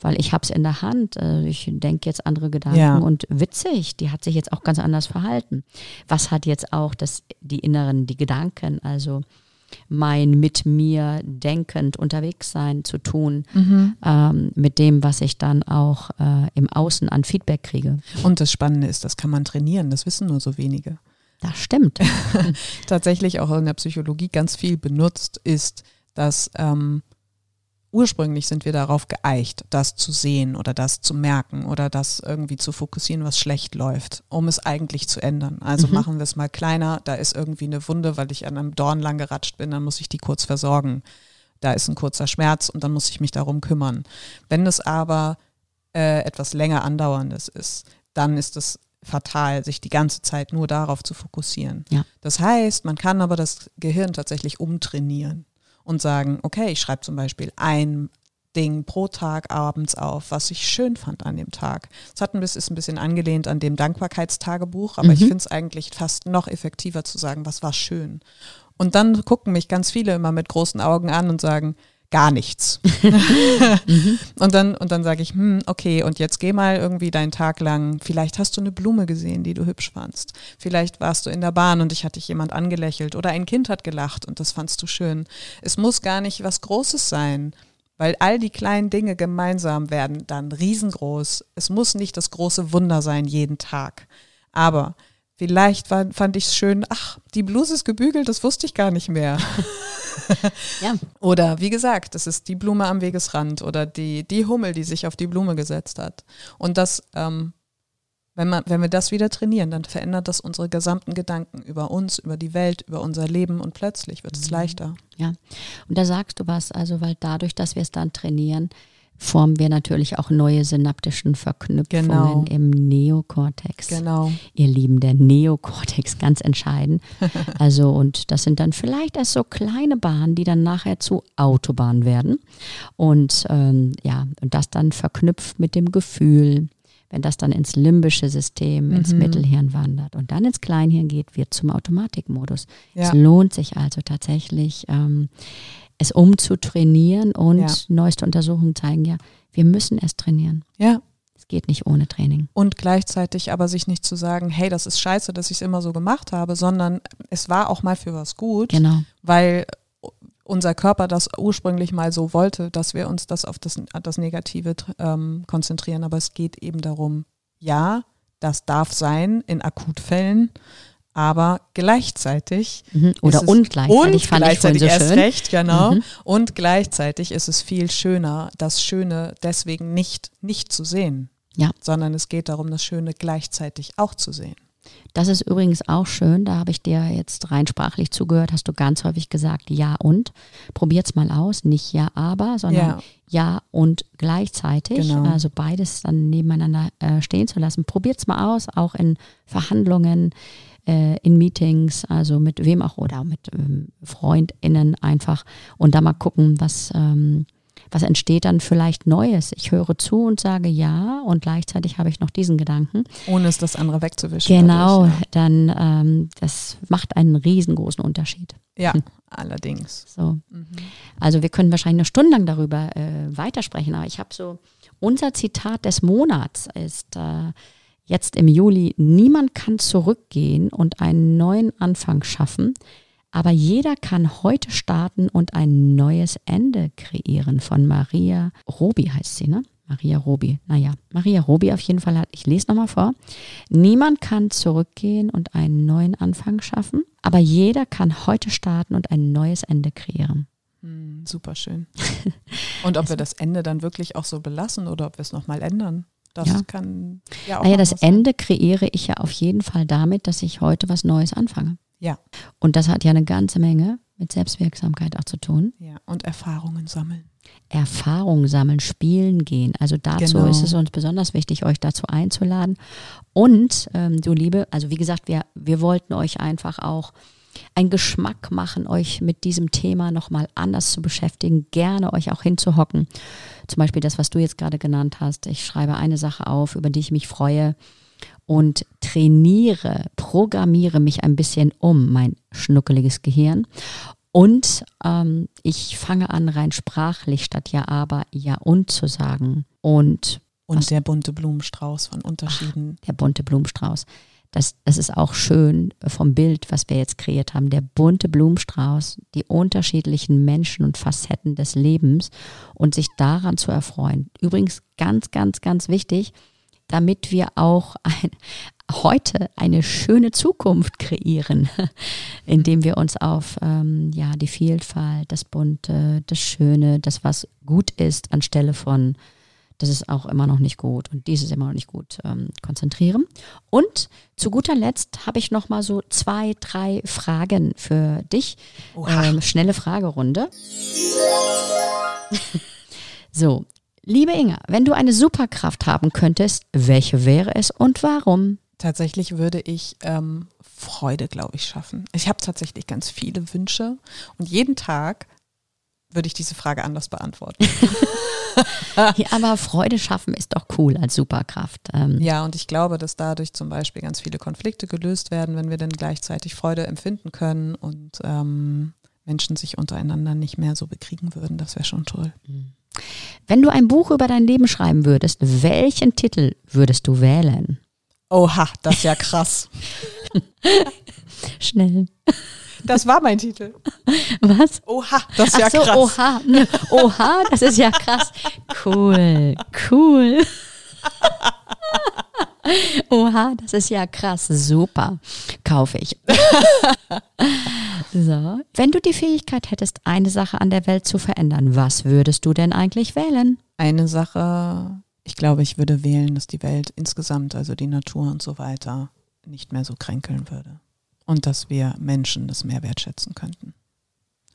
weil ich habe es in der Hand, äh, ich denke jetzt andere Gedanken Ja. und witzig, die hat sich jetzt auch ganz anders verhalten. Was hat jetzt auch das, die inneren, die Gedanken, also mein mit mir denkend unterwegs sein zu tun, Mhm. ähm, mit dem, was ich dann auch äh, im Außen an Feedback kriege. Und das Spannende ist, das kann man trainieren. Das wissen nur so wenige. Das stimmt. *laughs* Tatsächlich auch in der Psychologie ganz viel benutzt ist, dass ähm, ursprünglich sind wir darauf geeicht, das zu sehen oder das zu merken oder das irgendwie zu fokussieren, was schlecht läuft, um es eigentlich zu ändern. Also Mhm. machen wir es mal kleiner, da ist irgendwie eine Wunde, weil ich an einem Dorn lang geratscht bin, dann muss ich die kurz versorgen. Da ist ein kurzer Schmerz und dann muss ich mich darum kümmern. Wenn es aber äh, etwas länger andauerndes ist, dann ist es fatal, sich die ganze Zeit nur darauf zu fokussieren. Ja. Das heißt, man kann aber das Gehirn tatsächlich umtrainieren und sagen, okay, ich schreibe zum Beispiel ein Ding pro Tag abends auf, was ich schön fand an dem Tag. Es hat ein bisschen, ist ein bisschen angelehnt an dem Dankbarkeitstagebuch, aber mhm. ich finde es eigentlich fast noch effektiver zu sagen, was war schön. Und dann gucken mich ganz viele immer mit großen Augen an und sagen, gar nichts. *laughs* mhm. Und dann, und dann sage ich, hm, okay, und jetzt geh mal irgendwie deinen Tag lang. Vielleicht hast du eine Blume gesehen, die du hübsch fandst. Vielleicht warst du in der Bahn und dich hat dich jemand angelächelt oder ein Kind hat gelacht und das fandst du schön. Es muss gar nicht was Großes sein. Weil all die kleinen Dinge gemeinsam werden dann riesengroß. Es muss nicht das große Wunder sein jeden Tag. Aber vielleicht war, fand ich es schön, ach, die Bluse ist gebügelt, das wusste ich gar nicht mehr. ja. *laughs* Oder wie gesagt, das ist die Blume am Wegesrand oder die, die Hummel, die sich auf die Blume gesetzt hat. Und das, ähm, wenn, man, wenn wir das wieder trainieren, dann verändert das unsere gesamten Gedanken über uns, über die Welt, über unser Leben und plötzlich wird es mhm. leichter. Ja, und da sagst du was, also weil dadurch, dass wir es dann trainieren, formen wir natürlich auch neue synaptischen Verknüpfungen genau. im Neokortex. Genau. Ihr Lieben, der Neokortex, *laughs* ganz entscheidend. Also, und das sind dann vielleicht erst so kleine Bahnen, die dann nachher zu Autobahnen werden. Und ähm, ja, und das dann verknüpft mit dem Gefühl, wenn das dann ins limbische System, mhm. ins Mittelhirn wandert und dann ins Kleinhirn geht, wird zum Automatikmodus. Ja. Es lohnt sich also tatsächlich, ähm, es umzutrainieren und ja. neueste Untersuchungen zeigen ja, wir müssen es trainieren. Ja. Es geht nicht ohne Training. Und gleichzeitig aber sich nicht zu sagen, hey, das ist scheiße, dass ich es immer so gemacht habe, sondern es war auch mal für was gut. Genau. Weil unser Körper das ursprünglich mal so wollte, dass wir uns das auf das, das Negative ähm, konzentrieren. Aber es geht eben darum, ja, das darf sein in Akutfällen, aber gleichzeitig mhm. oder und gleichzeitig und fand gleichzeitig ich so erst schön. recht genau mhm. und gleichzeitig ist es viel schöner das Schöne deswegen nicht nicht zu sehen ja sondern es geht darum das Schöne gleichzeitig auch zu sehen das ist übrigens auch schön, da habe ich dir jetzt rein sprachlich zugehört, hast du ganz häufig gesagt, ja und. Probiert's mal aus, nicht ja aber, sondern ja, ja und gleichzeitig. Genau. Also beides dann nebeneinander äh, stehen zu lassen. Probiert's mal aus, auch in Verhandlungen, äh, in Meetings, also mit wem auch oder mit ähm, FreundInnen einfach und da mal gucken, was, ähm, was entsteht dann vielleicht Neues. Ich höre zu und sage ja und gleichzeitig habe ich noch diesen Gedanken. Ohne es das andere wegzuwischen. Genau, dadurch, ja. dann ähm, das macht einen riesengroßen Unterschied. Ja, hm. *laughs* allerdings. So. Mhm. Also wir können wahrscheinlich eine Stunde lang darüber äh, weitersprechen, aber ich habe so, unser Zitat des Monats ist äh, jetzt im Juli, niemand kann zurückgehen und einen neuen Anfang schaffen, aber jeder kann heute starten und ein neues Ende kreieren. Von Maria Robi heißt sie, ne? Maria Robi. Naja, Maria Robi auf jeden Fall hat, ich lese nochmal vor. Niemand kann zurückgehen und einen neuen Anfang schaffen, aber jeder kann heute starten und ein neues Ende kreieren. Hm, super schön. *laughs* Und ob wir das Ende dann wirklich auch so belassen oder ob wir es nochmal ändern? Das ja. kann ja auch. Naja, das Ende kreiere ich ja auf jeden Fall damit, dass ich heute was Neues anfange. Ja. Und das hat ja eine ganze Menge mit Selbstwirksamkeit auch zu tun. Ja, und Erfahrungen sammeln. Erfahrungen sammeln, spielen gehen. Also dazu genau. ist es uns besonders wichtig, euch dazu einzuladen. Und ähm, du Liebe, also wie gesagt, wir, wir wollten euch einfach auch einen Geschmack machen, euch mit diesem Thema nochmal anders zu beschäftigen, gerne euch auch hinzuhocken. Zum Beispiel das, was du jetzt gerade genannt hast. Ich schreibe eine Sache auf, über die ich mich freue und trainiere, programmiere mich ein bisschen um, mein schnuckeliges Gehirn. Und ähm, ich fange an, rein sprachlich statt ja, aber, ja und zu sagen. Und, und der bunte Blumenstrauß von Unterschieden. Ach, der bunte Blumenstrauß das, das ist auch schön vom Bild, was wir jetzt kreiert haben. Der bunte Blumenstrauß, die unterschiedlichen Menschen und Facetten des Lebens und sich daran zu erfreuen. Übrigens ganz, ganz, ganz wichtig, damit wir auch ein, *laughs* heute eine schöne Zukunft kreieren, *laughs* indem wir uns auf ähm, ja, die Vielfalt, das Bunte, das Schöne, das, was gut ist, anstelle von das ist auch immer noch nicht gut und dies ist immer noch nicht gut, ähm, konzentrieren. Und zu guter Letzt habe ich noch mal so zwei, drei Fragen für dich. Ähm, schnelle Fragerunde. *laughs* so, liebe Inga, wenn du eine Superkraft haben könntest, welche wäre es und warum? Tatsächlich würde ich ähm, Freude, glaube ich, schaffen. Ich habe tatsächlich ganz viele Wünsche und jeden Tag würde ich diese Frage anders beantworten. *laughs* ja, aber Freude schaffen ist doch cool als Superkraft. Ähm. Ja, und ich glaube, dass dadurch zum Beispiel ganz viele Konflikte gelöst werden, wenn wir dann gleichzeitig Freude empfinden können und ähm, Menschen sich untereinander nicht mehr so bekriegen würden. Das wäre schon toll. Mhm. Wenn du ein Buch über dein Leben schreiben würdest, welchen Titel würdest du wählen? Oha, das ist ja krass. *laughs* Schnell. Das war mein Titel. Was? Oha, das ist ja so, krass. Oha, oha, das ist ja krass. Cool, cool. Oha, das ist ja krass. Super. Kaufe ich. so. Wenn du die Fähigkeit hättest, eine Sache an der Welt zu verändern, was würdest du denn eigentlich wählen? Eine Sache, ich glaube, ich würde wählen, dass die Welt insgesamt, also die Natur und so weiter, nicht mehr so kränkeln würde und dass wir Menschen das mehr wertschätzen könnten.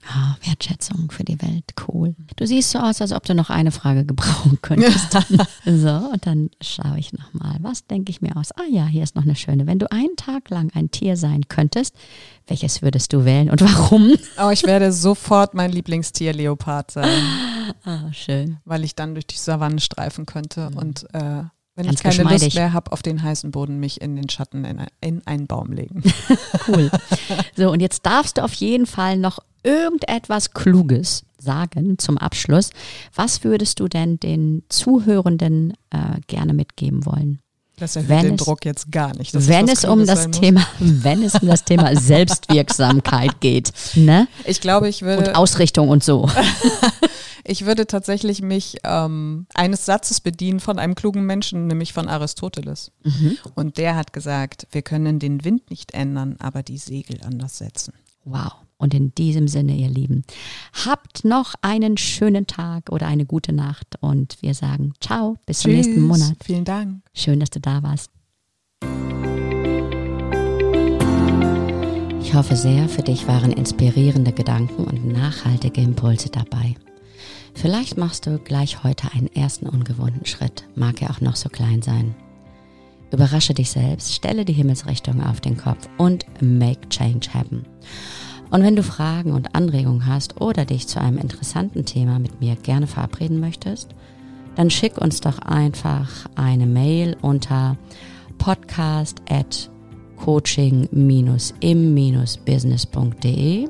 Ah, Wertschätzung für die Welt, cool. Du siehst so aus, als ob du noch eine Frage gebrauchen könntest. *laughs* so, und dann schaue ich nochmal. Was denke ich mir aus? Ah ja, hier ist noch eine schöne. Wenn du einen Tag lang ein Tier sein könntest, welches würdest du wählen und warum? Oh, ich werde sofort mein Lieblingstier Leopard sein. Ah, schön. Weil ich dann durch die Savanne streifen könnte mhm. und äh, wenn Ganz ich keine geschmeidig. Lust mehr habe auf den heißen Boden, mich in den Schatten in, in einen Baum legen. *laughs* cool. So, und jetzt darfst du auf jeden Fall noch irgendetwas Kluges sagen zum Abschluss. Was würdest du denn den Zuhörenden äh, gerne mitgeben wollen? Das erhöht wenn den es, Druck jetzt gar nicht. *laughs* Wenn es um das Thema, wenn es um das Thema Selbstwirksamkeit geht, ne? Ich glaube, ich würde und Ausrichtung und so. *laughs* Ich würde tatsächlich mich ähm, eines Satzes bedienen von einem klugen Menschen, nämlich von Aristoteles. Mhm. Und der hat gesagt, wir können den Wind nicht ändern, aber die Segel anders setzen. Wow. Und in diesem Sinne, ihr Lieben, habt noch einen schönen Tag oder eine gute Nacht und wir sagen ciao, bis Tschüss. zum nächsten Monat. Vielen Dank. Schön, dass du da warst. Ich hoffe sehr, für dich waren inspirierende Gedanken und nachhaltige Impulse dabei. Vielleicht machst du gleich heute einen ersten ungewohnten Schritt, mag er auch noch so klein sein. Überrasche dich selbst, stelle die Himmelsrichtung auf den Kopf und make change happen. Und wenn du Fragen und Anregungen hast oder dich zu einem interessanten Thema mit mir gerne verabreden möchtest, dann schick uns doch einfach eine Mail unter podcast at coaching-im-business.de